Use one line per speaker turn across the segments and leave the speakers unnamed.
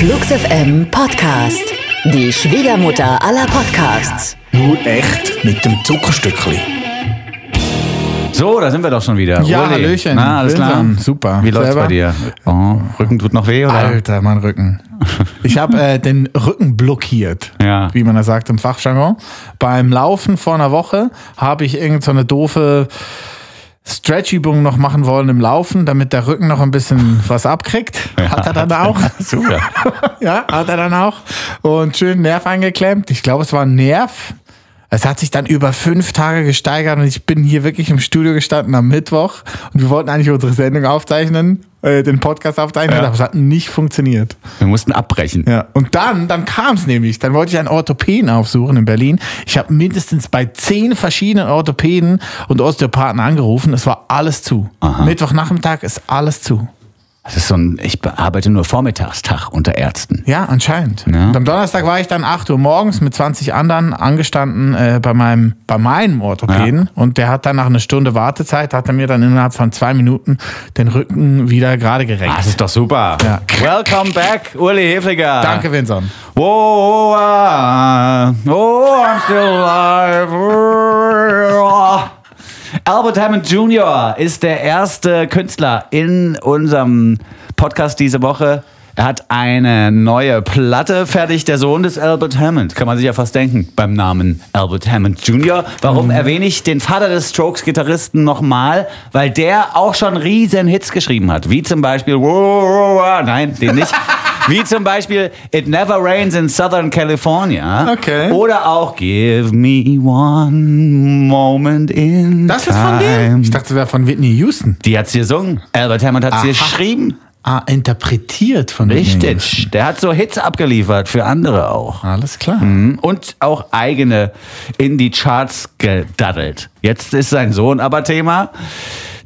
Flux FM Podcast. Die Schwiegermutter aller Podcasts.
Nur echt mit dem Zuckerstückli.
So, da sind wir doch schon wieder.
Ja,
Uli.
Hallöchen.
Na, alles klar.
Super.
Wie läuft's
Selber?
bei dir? Oh, Rücken tut noch weh, oder?
Alter, mein Rücken. Ich habe äh, den Rücken blockiert,
Ja.
wie man das sagt im Fachjargon. Beim Laufen vor einer Woche habe ich irgend so eine doofe Stretch-Übung noch machen wollen im Laufen, damit der Rücken noch ein bisschen was abkriegt. Hat er dann auch.
Super.
ja, hat er dann auch. Und schön Nerv eingeklemmt. Ich glaube, es war ein Nerv. Es hat sich dann über fünf Tage gesteigert und ich bin hier wirklich im Studio gestanden am Mittwoch und wir wollten eigentlich unsere Sendung aufzeichnen, äh, den Podcast aufzeichnen,
Ja.
aber es hat nicht funktioniert.
Wir mussten abbrechen.
Ja. Und dann, dann kam es nämlich. Dann wollte ich einen Orthopäden aufsuchen in Berlin. Ich habe mindestens bei zehn verschiedenen Orthopäden und Osteopathen angerufen. Es war alles zu. Mittwochnachmittag ist alles zu.
Das ist so ein, ich arbeite nur Vormittagstag unter Ärzten.
Ja, anscheinend.
Ja.
Und am Donnerstag war ich dann 8 Uhr morgens mit 20 anderen angestanden äh, bei, meinem, bei meinem Orthopäden. Und der hat dann nach einer Stunde Wartezeit, hat er mir dann innerhalb von zwei Minuten den Rücken wieder gerade
Ah,
gerenkt.
das ist doch super.
Ja.
Welcome back, Uli Hefliger.
Danke, Vincent.
Oh, ah, oh, I'm still alive. Albert Hammond Jr. ist der erste Künstler in unserem Podcast diese Woche. Er hat eine neue Platte fertig, der Sohn des Albert Hammond. Kann man sich ja fast denken beim Namen Albert Hammond Jr. Warum erwähne ich den Vater des Strokes-Gitarristen nochmal? Weil der auch schon riesen Hits geschrieben hat. Wie zum Beispiel, nein, den nicht. Wie zum Beispiel It Never Rains in Southern California.
Okay.
Oder auch Give Me One Moment in
Das ist von dem? Ich dachte, das wäre von Whitney Houston.
Die hat sie gesungen. Albert Hammond hat sie geschrieben.
Ah, interpretiert von.
Richtig. Der hat so Hits abgeliefert für andere auch.
Alles klar.
Mhm. Und auch eigene in die Charts gedaddelt. Jetzt ist sein Sohn aber Thema,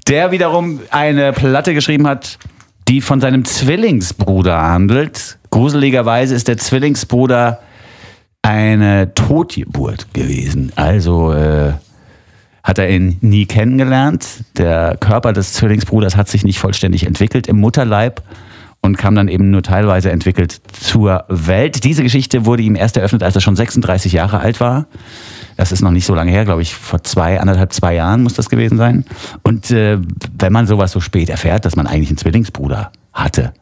der wiederum eine Platte geschrieben hat, die von seinem Zwillingsbruder handelt. Gruseligerweise ist der Zwillingsbruder eine Totgeburt gewesen. Also äh, hat er ihn nie kennengelernt. Der Körper des Zwillingsbruders hat sich nicht vollständig entwickelt im Mutterleib und kam dann eben nur teilweise entwickelt zur Welt. Diese Geschichte wurde ihm erst eröffnet, als er schon 36 Jahre alt war. Das ist noch nicht so lange her, glaube ich, vor zwei, anderthalb, zwei Jahren muss das gewesen sein. Und äh, wenn man sowas so spät erfährt, dass man eigentlich einen Zwillingsbruder hatte,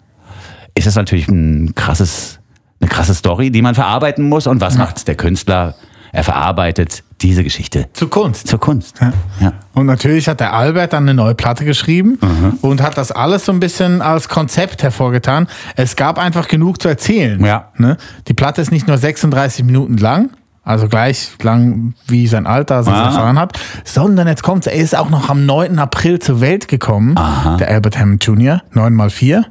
ist das natürlich ein krasses, eine krasse Story, die man verarbeiten muss. Und was macht der Künstler? Er verarbeitet diese Geschichte
Zu Kunst.
zur Kunst.
Ja.
Ja.
Und natürlich hat der Albert dann eine neue Platte geschrieben und hat das alles so ein bisschen als Konzept hervorgetan. Es gab einfach genug zu erzählen.
Ja.
Ne? Die Platte ist nicht nur 36 Minuten lang, also gleich lang wie sein Alter es
Ah.
erfahren hat, sondern jetzt kommt er ist auch noch am 9. April zur Welt gekommen, der Albert Hammond Jr., 9 mal 4.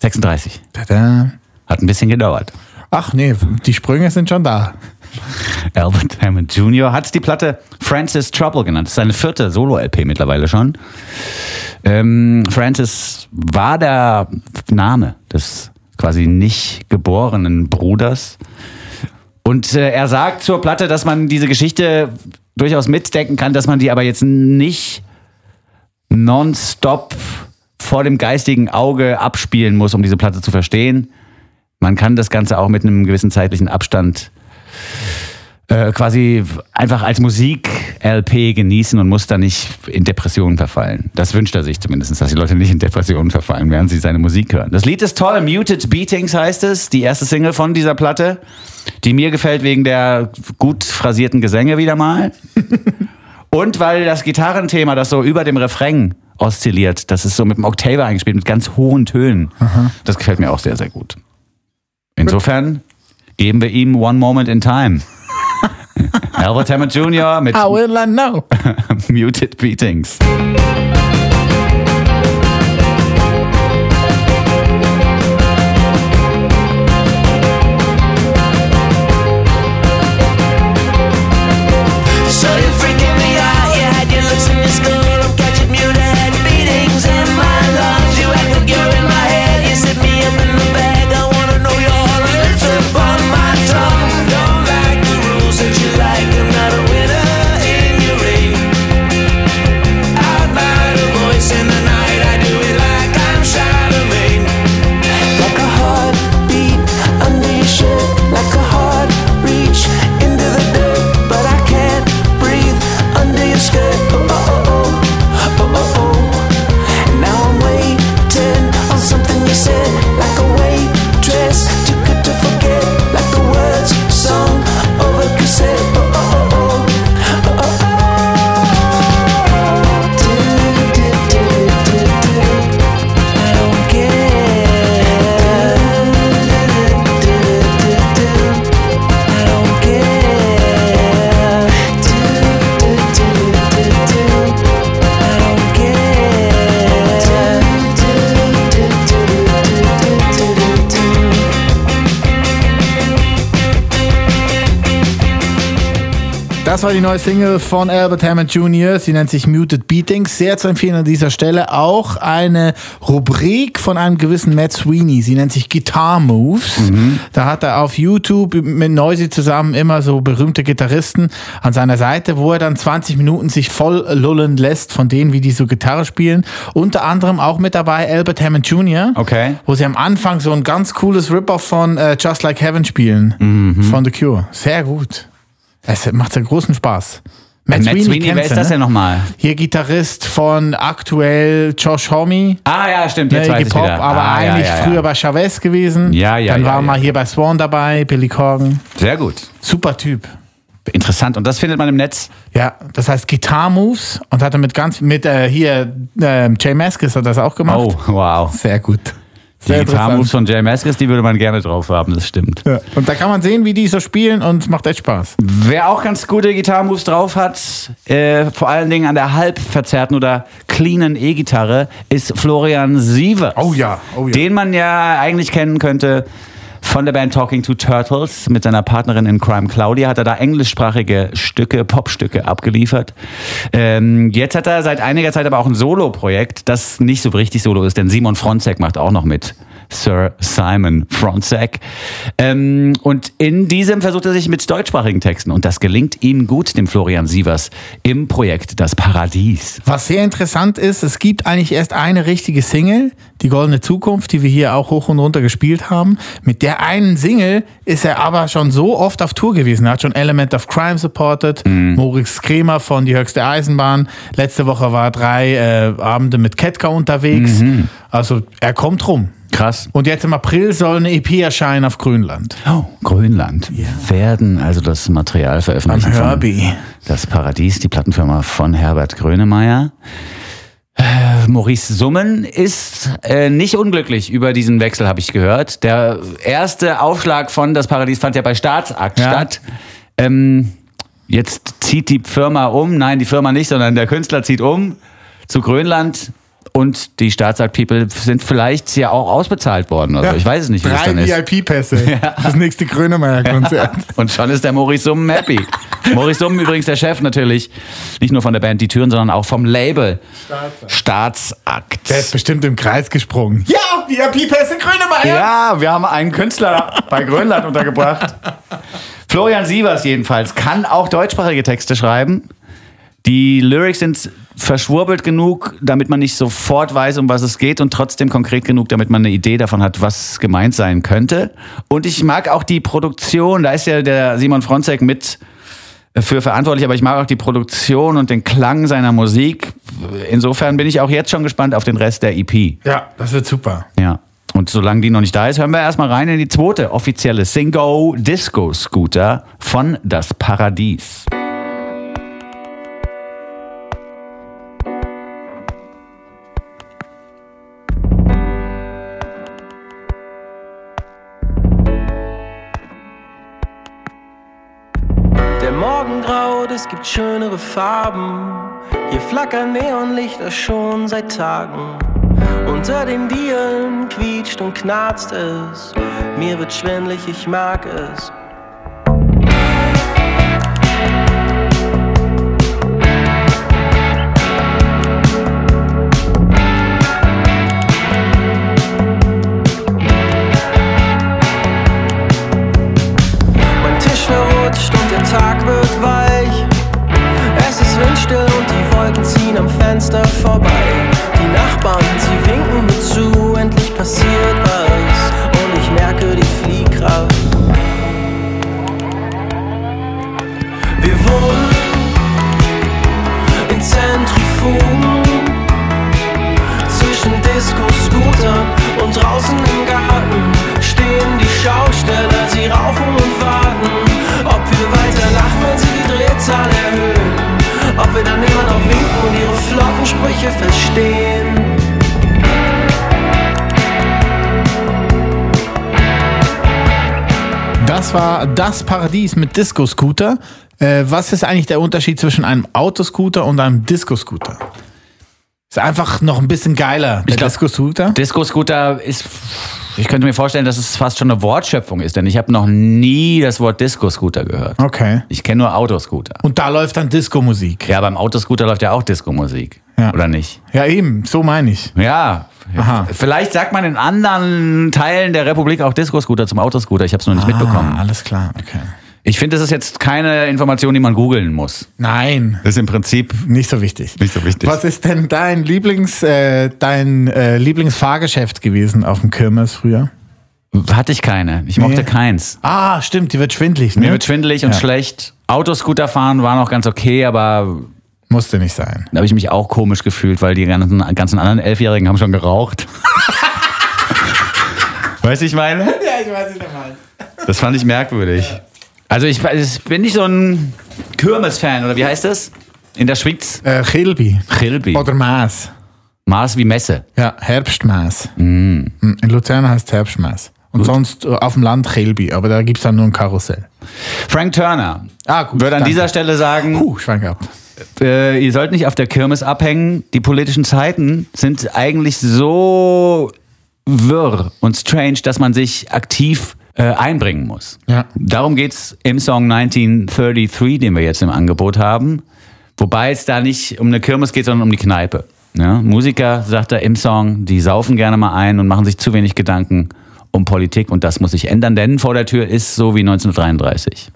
36.
Tada.
Hat ein bisschen gedauert.
Ach nee, die Sprünge sind schon da.
Albert Hammond Jr. hat die Platte Francis Trouble genannt. Das ist seine vierte Solo-LP mittlerweile schon. Ähm, Francis war der Name des quasi nicht geborenen Bruders. Und äh, er sagt zur Platte, dass man diese Geschichte durchaus mitdenken kann, dass man die aber jetzt nicht nonstop vor dem geistigen Auge abspielen muss, um diese Platte zu verstehen. Man kann das Ganze auch mit einem gewissen zeitlichen Abstand äh, quasi einfach als Musik-LP genießen und muss da nicht in Depressionen verfallen. Das wünscht er sich zumindest, dass die Leute nicht in Depressionen verfallen, während sie seine Musik hören. Das Lied ist toll, Muted Beatings heißt es, die erste Single von dieser Platte, die mir gefällt wegen der gut phrasierten Gesänge wieder mal. Und weil das Gitarrenthema, das so über dem Refrain oszilliert, das ist so mit dem Octaver eingespielt, mit ganz hohen Tönen. Das gefällt mir auch sehr, sehr gut. Insofern geben wir ihm One Moment in Time. Albert Hammond Jr. mit
How will I know?
Muted Beatings.
War die neue Single von Albert Hammond Jr. Sie nennt sich Muted Beatings. Sehr zu empfehlen an dieser Stelle auch eine Rubrik von einem gewissen Matt Sweeney. Sie nennt sich Guitar Moves. Da hat er auf YouTube mit Noisy zusammen immer so berühmte Gitarristen an seiner Seite, wo er dann 20 Minuten sich voll lullen lässt von denen, wie die so Gitarre spielen. Unter anderem auch mit dabei Albert Hammond Jr.
Okay.
Wo sie am Anfang so ein ganz cooles Rip-Off von äh, Just Like Heaven spielen.
Mhm.
Von The Cure. Sehr gut. Es macht sehr großen Spaß. Matt,
Matt Sweeney, wer
kennst
ist das
ne?
denn nochmal?
Hier Gitarrist von aktuell Josh Homme.
Ah ja, stimmt,
Ne,
jetzt weiß
Iggy
ich wieder.
aber
ah,
eigentlich
ja, ja,
früher
ja.
bei Chavez gewesen.
Ja, ja,
Dann war mal hier bei Swan dabei, Billy Corgan.
Sehr gut.
Super Typ.
Interessant. Und das findet man im Netz.
Ja, das heißt Guitar Moves und hat er mit ganz mit äh, hier äh, Jay Maskis hat das auch gemacht.
Oh, wow.
Sehr gut.
Die
Sehr
Gitarre-Moves
interessant.
von Jay Maskis, die würde man gerne drauf haben, das stimmt.
Ja. Und da kann man sehen, wie die so spielen und es macht echt Spaß.
Wer auch ganz gute Gitarre-Moves drauf hat, äh, vor allen Dingen an der halb verzerrten oder cleanen E-Gitarre, ist Florian Sievers.
Oh ja, oh ja.
Den man ja eigentlich kennen könnte von der Band Talking to Turtles. Mit seiner Partnerin in Crime Claudia hat er da englischsprachige Stücke, Popstücke abgeliefert. Ähm, jetzt hat er seit einiger Zeit aber auch ein Solo-Projekt, das nicht so richtig Solo ist, denn Simon Fronzek macht auch noch mit. Sir Simon Fronzek. Ähm, und in diesem versucht er sich mit deutschsprachigen Texten und das gelingt ihm gut, dem Florian Sievers, im Projekt Das Paradies.
Was sehr interessant ist, es gibt eigentlich erst eine richtige Single, die Goldene Zukunft, die wir hier auch hoch und runter gespielt haben. Mit der einen Single ist er aber schon so oft auf Tour gewesen. Er hat schon Element of Crime supported, Moritz Kremer von Die Höchste Eisenbahn. Letzte Woche war er drei äh, Abende mit Ketka unterwegs. Also er kommt rum.
Krass.
Und jetzt im April soll eine EP erscheinen auf Grönland.
Oh, Grönland. Werden also das Material veröffentlichen. Von
Herbie.
Das Paradies, die Plattenfirma von Herbert Grönemeyer. Äh, Maurice Summen ist äh, nicht unglücklich über diesen Wechsel, habe ich gehört. Der erste Aufschlag von Das Paradies fand ja bei Staatsakt
Ja.
statt. Ähm, jetzt zieht die Firma um. Nein, die Firma nicht, sondern der Künstler zieht um zu Grönland. Und die Staatsakt-People sind vielleicht ja auch ausbezahlt worden. Also ich weiß es nicht, wie das
Drei
dann ist.
VIP-Pässe. Das nächste Grönemeyer-Konzert.
Und schon ist der Maurice Summen happy. Maurice Summen übrigens der Chef natürlich, nicht nur von der Band Die Türen, sondern auch vom Label Staatsakt.
Der ist bestimmt im Kreis gesprungen. Ja, VIP-Pässe Grönemeyer.
Ja, wir haben einen Künstler bei Grönland untergebracht. Florian Sievers jedenfalls kann auch deutschsprachige Texte schreiben. Die Lyrics sind verschwurbelt genug, damit man nicht sofort weiß, um was es geht und trotzdem konkret genug, damit man eine Idee davon hat, was gemeint sein könnte. Und ich mag auch die Produktion, da ist ja der Simon Fronzek mit für verantwortlich, aber ich mag auch die Produktion und den Klang seiner Musik. Insofern bin ich auch jetzt schon gespannt auf den Rest der EP.
Ja, das wird super.
Ja. Und solange die noch nicht da ist, hören wir erstmal rein in die zweite offizielle Singo Disco Scooter von Das Paradies.
Es gibt schönere Farben. Hier flackern Neonlichter schon seit Tagen. Unter den Dielen quietscht und knarzt es. Mir wird schwindlig, ich mag es. Mein Tisch verrutscht und der Tag wird Wolken ziehen am Fenster vorbei. Die Nachbarn, sie winken mir zu, endlich passiert Verstehen.
Das war das Paradies mit Disco-Scooter. Äh, was ist eigentlich der Unterschied zwischen einem Autoscooter und einem Disco-Scooter? Ist einfach noch ein bisschen geiler, der
glaub-
Disco-Scooter.
Disco Scooter ist Ich könnte mir vorstellen, dass es fast schon eine Wortschöpfung ist, denn ich habe noch nie das Wort Disco-Scooter gehört.
Okay.
Ich kenne nur Autoscooter.
Und da läuft dann Disco-Musik.
Ja, beim Autoscooter läuft ja auch Disco-Musik.
Ja.
Oder nicht?
Ja, eben, so meine ich.
Ja.
Aha.
Vielleicht sagt man in anderen Teilen der Republik auch Disco-Scooter zum Autoscooter. Ich habe es noch nicht mitbekommen.
Ah, alles klar, okay.
Ich finde, das ist jetzt keine Information, die man googeln muss.
Nein,
Das ist im Prinzip
nicht so wichtig.
nicht so wichtig.
Was ist denn dein Lieblings, äh, dein äh, Lieblingsfahrgeschäft gewesen auf dem Kirmes früher?
Hatte ich keine. Ich mochte keins.
Ah, stimmt, die wird schwindlig, ne?
Mir wird schwindelig und
Ja.
schlecht. Autoscooter fahren war noch ganz okay, aber
Musste nicht sein.
da habe ich mich auch komisch gefühlt, weil die ganzen, ganzen anderen Elfjährigen haben schon geraucht. weißt du, ich meine?
Ja, ich weiß nicht mal.
Das fand ich merkwürdig. Also ich, ich bin nicht so ein Kirmes-Fan, oder wie heißt das? In der Schweiz?
Äh, Chilbi.
Chilbi.
Oder Maß.
Maß wie Messe.
Ja, Herbstmaß.
Mm.
In Luzern heißt es Herbstmaß. Und sonst äh, auf dem Land Chilbi, aber da gibt es dann nur ein Karussell.
Frank Turner.
Ah, gut,
Würde an
danke.
dieser Stelle sagen,
Puh, Schwein gehabt.
Äh, ihr sollt nicht auf der Kirmes abhängen. Die politischen Zeiten sind eigentlich so wirr und strange, dass man sich aktiv äh, einbringen muss.
Ja.
Darum geht's im Song 1933, den wir jetzt im Angebot haben. Wobei es da nicht um eine Kirmes geht, sondern um die Kneipe. Ja? Musiker, sagt er im Song, die saufen gerne mal ein und machen sich zu wenig Gedanken um Politik und das muss sich ändern, denn vor der Tür ist so wie 1933.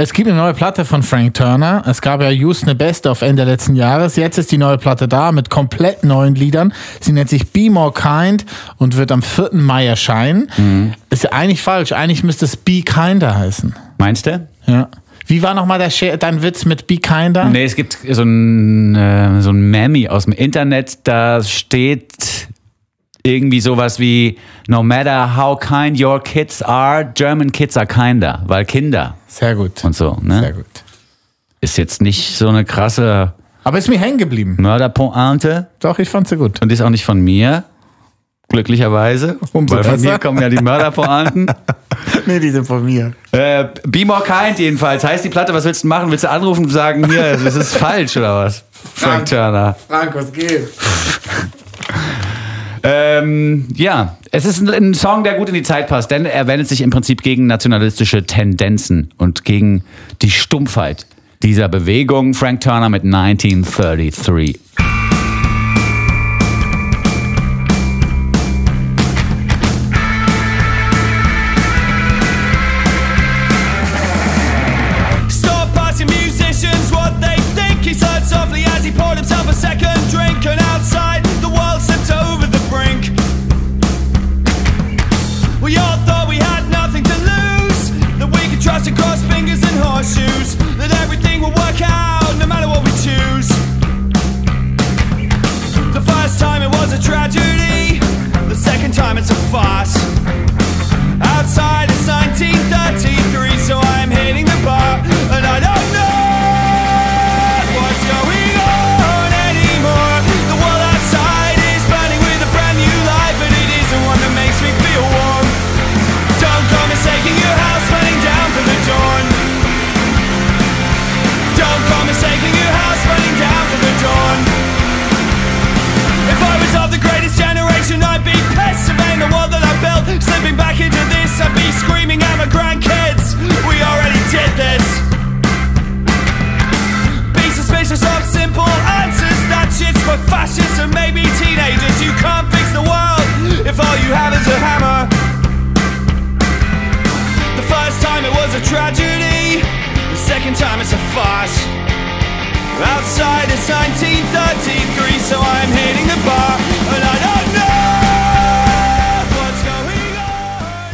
Es gibt eine neue Platte von Frank Turner. Es gab ja Just eine Beste auf Ende letzten Jahres. Jetzt ist die neue Platte da mit komplett neuen Liedern. Sie nennt sich Be More Kind und wird am 4. Mai erscheinen. Ist ja eigentlich falsch. Eigentlich müsste es Be Kinder heißen.
Meinst du?
Ja. Wie war nochmal dein Witz mit Be Kinder?
Nee, es gibt so ein, äh, so ein Memi aus dem Internet, da steht irgendwie sowas wie No matter how kind your kids are, German kids are kinder, weil Kinder
Sehr gut.
und so. Ne?
Sehr gut.
Ist jetzt nicht so eine krasse
Aber ist mir hängen geblieben.
Mörderpointe
Doch, ich fand sie gut.
und ist auch nicht von mir. Glücklicherweise.
Umso
weil von mir kommen ja die Mörderpointen.
Nee, die sind von mir.
äh, Be more kind jedenfalls. Heißt die Platte, was willst du machen? Willst du anrufen und sagen, hier, das ist falsch oder was? Frank Turner.
Frank, was geht?
Ähm, ja, es ist ein, ein Song, der gut in die Zeit passt, denn er wendet sich im Prinzip gegen nationalistische Tendenzen und gegen die Stumpfheit dieser Bewegung. Frank Turner mit 1933.
This. Be suspicious of simple answers. That shit's for fascists and maybe teenagers. You can't fix the world if all you have is a hammer. The first time it was a tragedy, the second time it's a farce. Outside it's 1933, so I'm hitting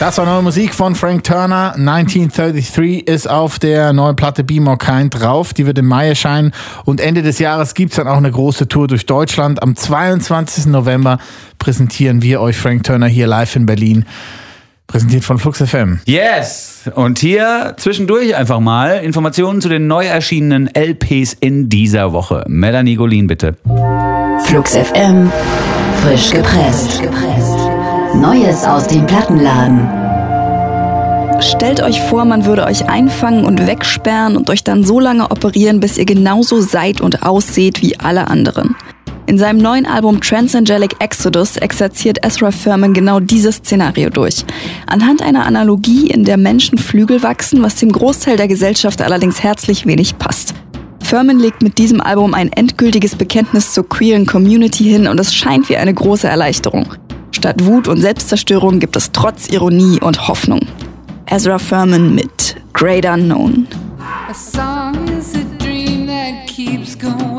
Das war neue Musik von Frank Turner. 1933 ist auf der neuen Platte Be More Kind drauf. Die wird im Mai erscheinen. Und Ende des Jahres gibt's dann auch eine große Tour durch Deutschland. Am 22. November präsentieren wir euch Frank Turner hier live in Berlin. Präsentiert von Flux FM.
Yes! Und hier zwischendurch einfach mal Informationen zu den neu erschienenen LPs in dieser Woche. Melanie Golin, bitte.
Flux FM. Frisch gepresst. Neues aus dem Plattenladen.
Stellt euch vor, man würde euch einfangen und wegsperren und euch dann so lange operieren, bis ihr genauso seid und ausseht wie alle anderen. In seinem neuen Album Transangelic Exodus exerziert Ezra Furman genau dieses Szenario durch. Anhand einer Analogie, in der Menschen Flügel wachsen, was dem Großteil der Gesellschaft allerdings herzlich wenig passt. Furman legt mit diesem Album ein endgültiges Bekenntnis zur queeren Community hin und es scheint wie eine große Erleichterung. Statt Wut und Selbstzerstörung gibt es trotz Ironie und Hoffnung. Ezra Furman mit Great Unknown.
A song is a dream that keeps going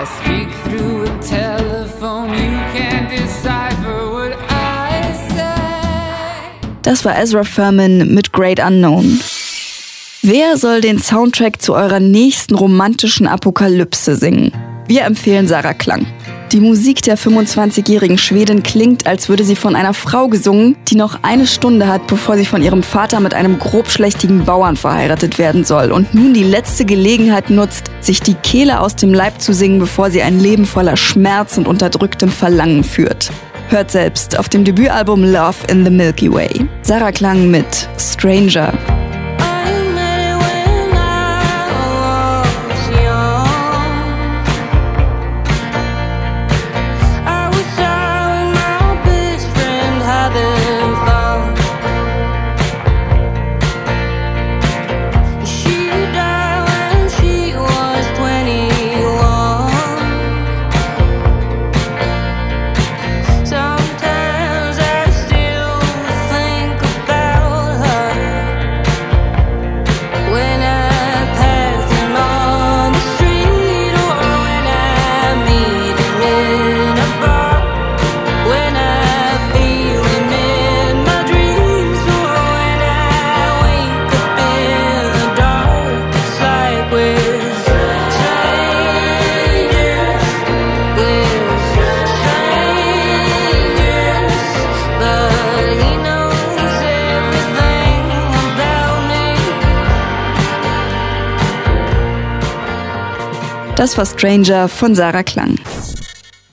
I speak through a telephone, you can't decipher what I say.
Das war Ezra Furman mit Great Unknown. Wer soll den Soundtrack zu eurer nächsten romantischen Apokalypse singen? Wir empfehlen Sarah Klang. Die Musik der 25-jährigen Schwedin klingt, als würde sie von einer Frau gesungen, die noch eine Stunde hat, bevor sie von ihrem Vater mit einem grobschlächtigen Bauern verheiratet werden soll und nun die letzte Gelegenheit nutzt, sich die Kehle aus dem Leib zu singen, bevor sie ein Leben voller Schmerz und unterdrücktem Verlangen führt. Hört selbst auf dem Debütalbum Love in the Milky Way. Sarah Klang mit Stranger. War Stranger von Sarah Klang.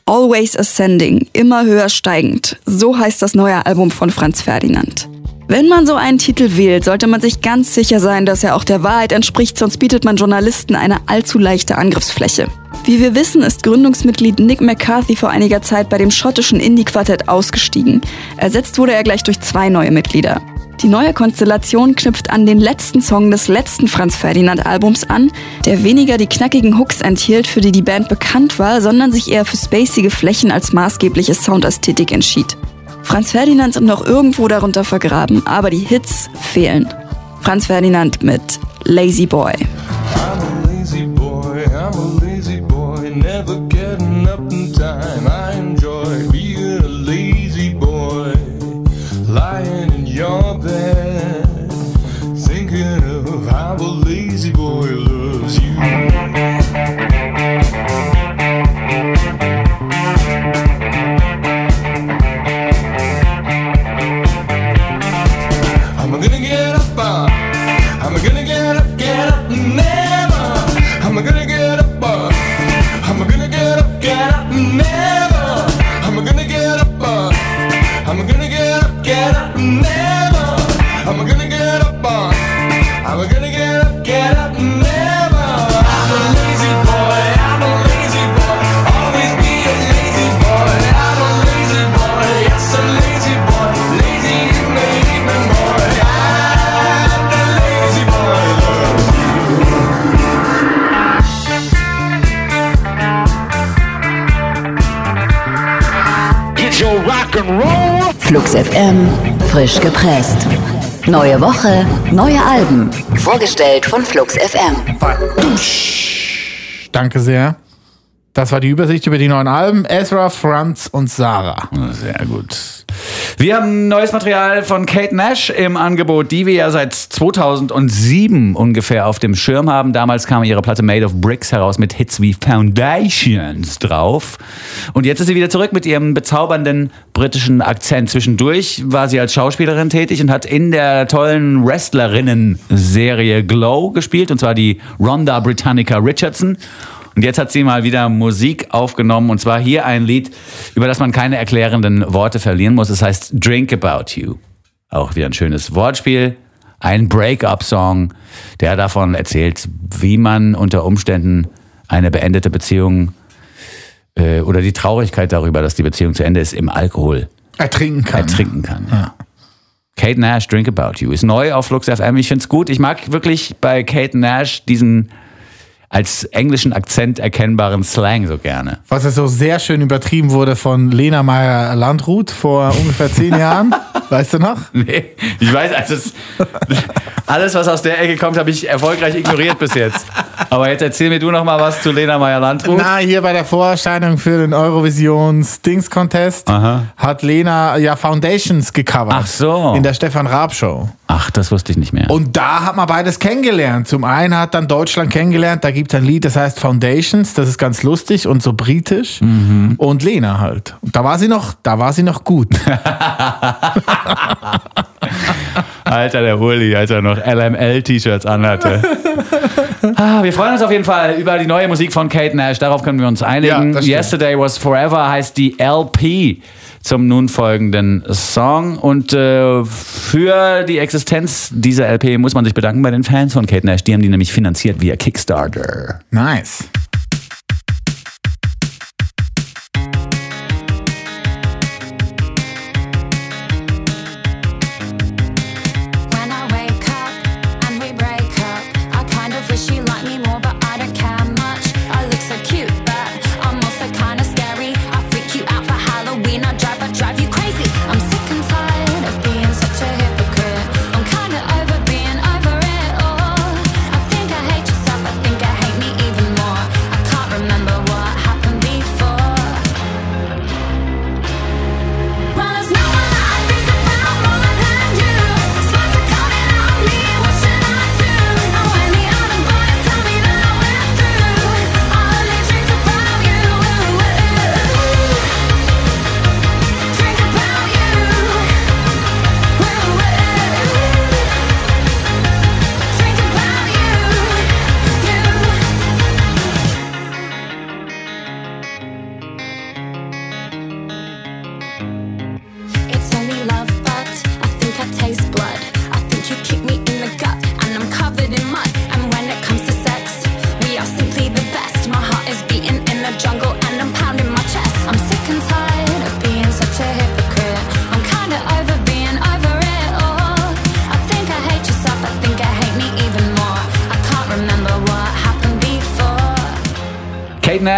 Always Ascending, immer höher steigend. So heißt das neue Album von Franz Ferdinand. Wenn man so einen Titel wählt, sollte man sich ganz sicher sein, dass er auch der Wahrheit entspricht, sonst bietet man Journalisten eine allzu leichte Angriffsfläche. Wie wir wissen, ist Gründungsmitglied Nick McCarthy vor einiger Zeit bei dem schottischen Indie-Quartett ausgestiegen. Ersetzt wurde er gleich durch zwei neue Mitglieder. Die neue Konstellation knüpft an den letzten Song des letzten Franz Ferdinand Albums an, der weniger die knackigen Hooks enthielt, für die die Band bekannt war, sondern sich eher für spacige Flächen als maßgebliche Soundästhetik entschied. Franz Ferdinand sind noch irgendwo darunter vergraben, aber die Hits fehlen. Franz Ferdinand mit Lazy Boy.
I'm a lazy boy, I'm a lazy boy, never getting up in time. Lazy boy loves you. I'm gonna get up, uh, I'm gonna get up, get up, never. I'm gonna get up, uh,
FM, frisch gepresst. Neue Woche, neue Alben. Vorgestellt von Flux FM.
Danke sehr. Das war die Übersicht über die neuen Alben. Ezra, Franz und Sarah.
Sehr gut. Wir haben neues Material von Kate Nash im Angebot, die wir ja seit 2007 ungefähr auf dem Schirm haben. Damals kam ihre Platte Made of Bricks heraus mit Hits wie Foundations drauf. Und jetzt ist sie wieder zurück mit ihrem bezaubernden britischen Akzent. Zwischendurch war sie als Schauspielerin tätig und hat in der tollen Wrestlerinnen-Serie Glow gespielt, und zwar die Rhonda Britannica Richardson. Und jetzt hat sie mal wieder Musik aufgenommen und zwar hier ein Lied, über das man keine erklärenden Worte verlieren muss. Es heißt Drink About You. Auch wieder ein schönes Wortspiel. Ein Break-up-Song, der davon erzählt, wie man unter Umständen eine beendete Beziehung äh, oder die Traurigkeit darüber, dass die Beziehung zu Ende ist, im Alkohol
Ertrinken kann.
ertrinken kann. Ja. Kate Nash, Drink About You, ist neu auf Flux FM. Ich finde es gut. Ich mag wirklich bei Kate Nash diesen als englischen Akzent erkennbaren Slang so gerne.
Was ja so sehr schön übertrieben wurde von Lena Meyer-Landrut vor ungefähr zehn Jahren. Weißt du noch?
Nee, ich weiß, also es, alles, was aus der Ecke kommt, habe ich erfolgreich ignoriert bis jetzt. Aber jetzt erzähl mir du noch mal was zu Lena Meyer-Landrut.
Na, hier bei der Vorerscheinung für den Eurovisions Dings Contest
Aha.
hat Lena ja Foundations gecovert.
Ach so.
In der Stefan Raab Show.
Ach, das wusste ich nicht mehr.
Und da hat man beides kennengelernt. Zum einen hat dann Deutschland kennengelernt, da gibt es ein Lied, das heißt Foundations, das ist ganz lustig und so britisch.
Mhm.
Und Lena halt. Und da war sie noch, da war sie noch gut.
Alter, der Uli, als er noch LML-T-Shirts anhatte. ah, wir freuen uns auf jeden Fall über die neue Musik von Kate Nash. Darauf können wir uns
Ja,
einigen.
stimmt.
Yesterday Was Forever heißt die LP zum nun folgenden Song. Und äh, für die Existenz dieser LP muss man sich bedanken bei den Fans von Kate Nash. Die haben die nämlich finanziert via Kickstarter.
Nice.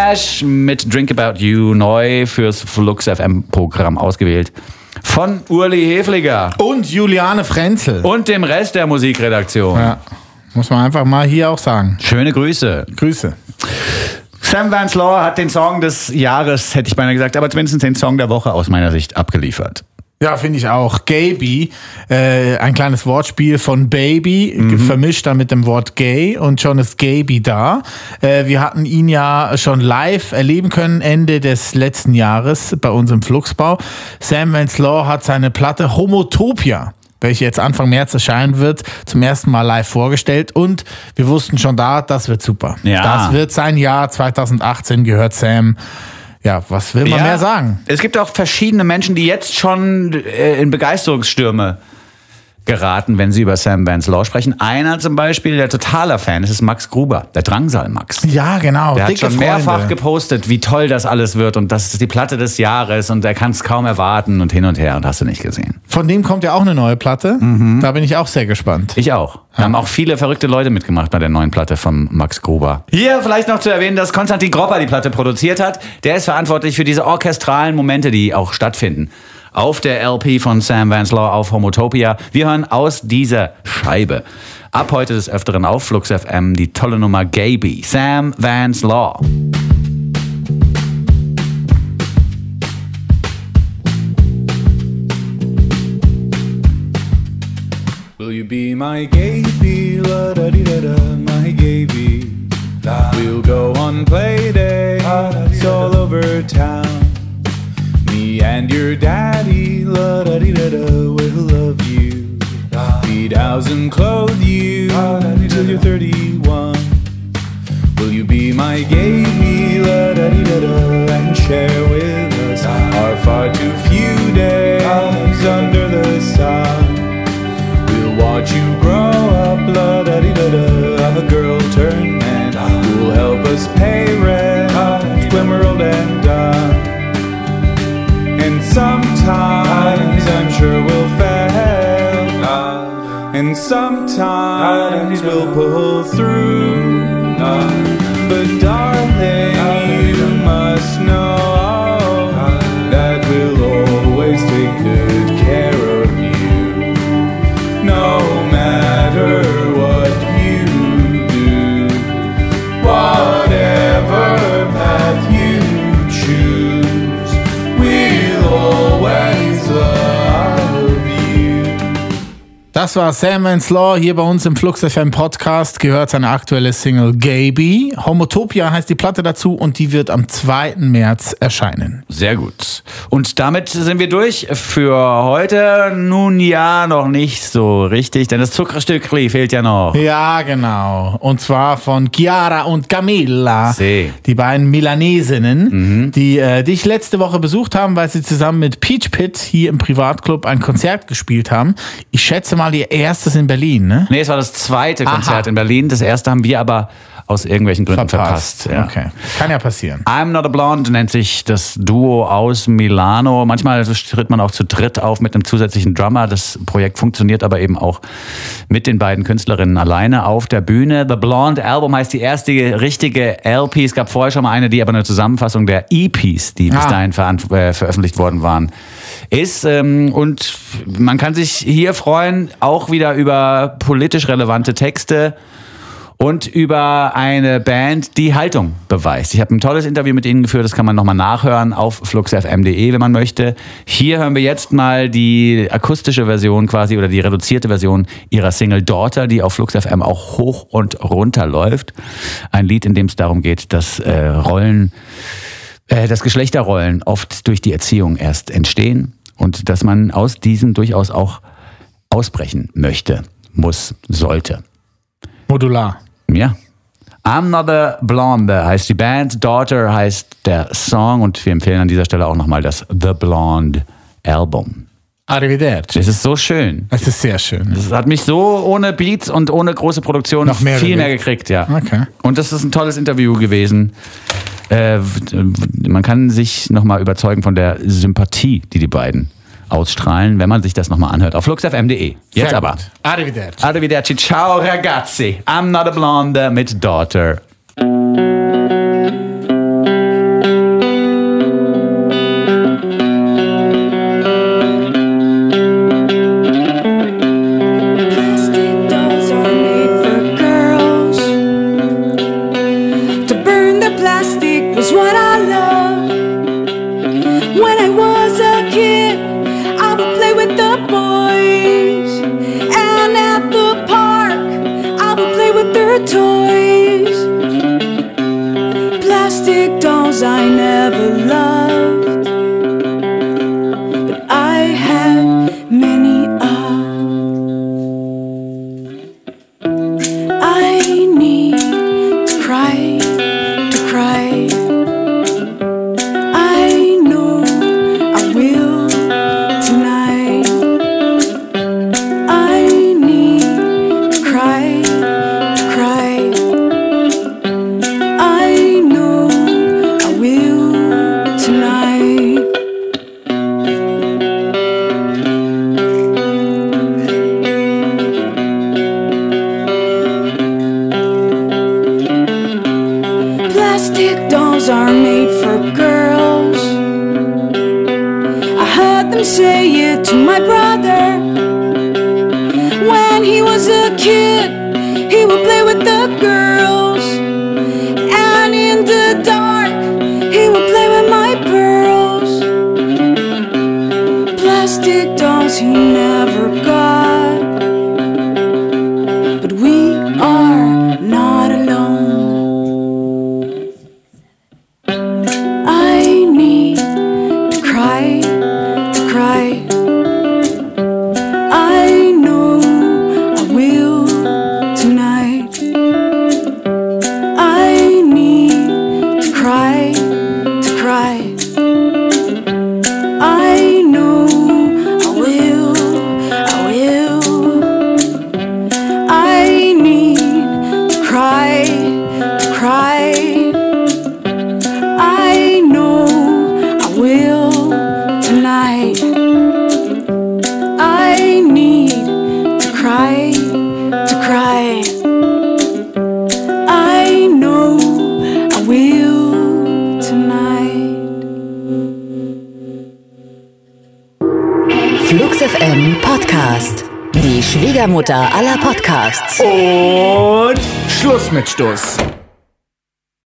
Nash mit Drink About You neu fürs Flux FM Programm ausgewählt. Von Urli Hefliger
Und Juliane Frenzel.
und dem Rest der Musikredaktion.
Ja, muss man einfach mal hier auch sagen.
Schöne Grüße.
Grüße.
Sam Vance Law hat den Song des Jahres, hätte ich beinahe gesagt, aber zumindest den Song der Woche aus meiner Sicht abgeliefert.
Ja, finde ich auch. Gaby, äh, ein kleines Wortspiel von Baby, vermischt dann mit dem Wort gay und schon ist Gaby da. Äh, wir hatten ihn ja schon live erleben können Ende des letzten Jahres bei uns im Fluxbau. Sam Law hat seine Platte Homotopia welche jetzt Anfang März erscheinen wird, zum ersten Mal live vorgestellt und wir wussten schon da, das wird super.
Ja.
Das wird sein Jahr 2018 gehört Sam. Ja, was will man mehr sagen?
Es gibt auch verschiedene Menschen, die jetzt schon äh, in Begeisterungsstürme geraten, wenn sie über Sam Vance Law sprechen. Einer zum Beispiel, der totaler Fan ist, ist Max Gruber, der Drangsal-Max.
Ja, genau.
Der hat schon mehrfach
Freunde.
gepostet, wie toll das alles wird und das ist die Platte des Jahres und er kann es kaum erwarten und hin und her und hast du nicht gesehen.
Von dem kommt ja auch eine neue Platte.
Mhm.
Da bin ich auch sehr gespannt.
Ich auch. Da haben auch viele verrückte Leute mitgemacht bei der neuen Platte von Max Gruber. Hier vielleicht noch zu erwähnen, dass Konstantin Gropper die Platte produziert hat. Der ist verantwortlich für diese orchestralen Momente, die auch stattfinden. Auf der LP von Sam Vance Law auf Homotopia. Wir hören aus dieser Scheibe Ab heute des Öfteren auf Flux FM die tolle Nummer Gaby, Sam Vance Law.
Will you be my Gaby, la da di da da, my Gaby? We'll go on play dates all over town. And your daddy, la da di da da, will love you. Feed house and clothe you till you're 31. Will you be my Gaby, la da di da da, and share with us our far too few days under the sun? We'll watch you grow up, la da di da da, a girl turn man who'll help us pay rent And sometimes I'm sure we'll fail, and sometimes we'll pull through. But darling, you must know
Das war Sam Vance Law hier bei uns im Flux FM Podcast. Gehört seine aktuelle Single Gaby. Homotopia heißt die Platte dazu und die wird am 2. März erscheinen.
Sehr gut. Und damit sind wir durch für heute. Nun ja, noch nicht so richtig, denn das Zuckerstückli fehlt ja noch.
Ja, genau. Und zwar von Chiara und Camilla.
See.
Die beiden Milanesinnen, die äh, dich letzte Woche besucht haben, weil sie zusammen mit Peach Pit hier im Privatclub ein Konzert gespielt haben. Ich schätze mal ihr erstes in Berlin, ne?
Nee, es war das zweite Konzert
Aha.
in Berlin. Das erste haben wir aber aus irgendwelchen Gründen verpasst. ja.
Okay. Kann ja passieren.
I'm Not a Blonde nennt sich das Duo aus Milano. Manchmal tritt man auch zu dritt auf mit einem zusätzlichen Drummer. Das Projekt funktioniert aber eben auch mit den beiden Künstlerinnen alleine auf der Bühne. The Blonde Album heißt die erste richtige LP. Es gab vorher schon mal eine, die aber eine Zusammenfassung der EPs, die bis
Ah.
dahin veran- äh, veröffentlicht worden waren, ist. Ähm, und man kann sich hier freuen, auch wieder über politisch relevante Texte und über eine Band, die Haltung beweist. Ich habe ein tolles Interview mit ihnen geführt, das kann man nochmal nachhören auf fluxfm.de, wenn man möchte. Hier hören wir jetzt mal die akustische Version quasi oder die reduzierte Version ihrer Single Daughter, die auf fluxfm auch hoch und runter läuft. Ein Lied, in dem es darum geht, dass äh, Rollen, äh, dass Geschlechterrollen oft durch die Erziehung erst entstehen und dass man aus diesen durchaus auch ausbrechen möchte, muss, sollte.
Modular.
Ja. I'm Not a Blonde heißt die Band, Daughter heißt der Song und wir empfehlen an dieser Stelle auch nochmal das The Blonde Album.
Arrivederci.
Es ist so schön.
Es ist sehr schön.
Es hat mich so ohne Beats und ohne große Produktion
Noch mehr
viel mehr gekriegt, ja.
Okay.
Und das ist ein tolles Interview gewesen. Äh, man kann sich nochmal überzeugen von der Sympathie, die die beiden ausstrahlen, wenn man sich das nochmal anhört auf fluxfm.de. Jetzt
Sehr
aber.
gut. Arrivederci.
Arrivederci, ciao ragazzi. I'm not a blonde mit Daughter.
Schwiegermutter aller Podcasts.
Und Schluss mit Stuss.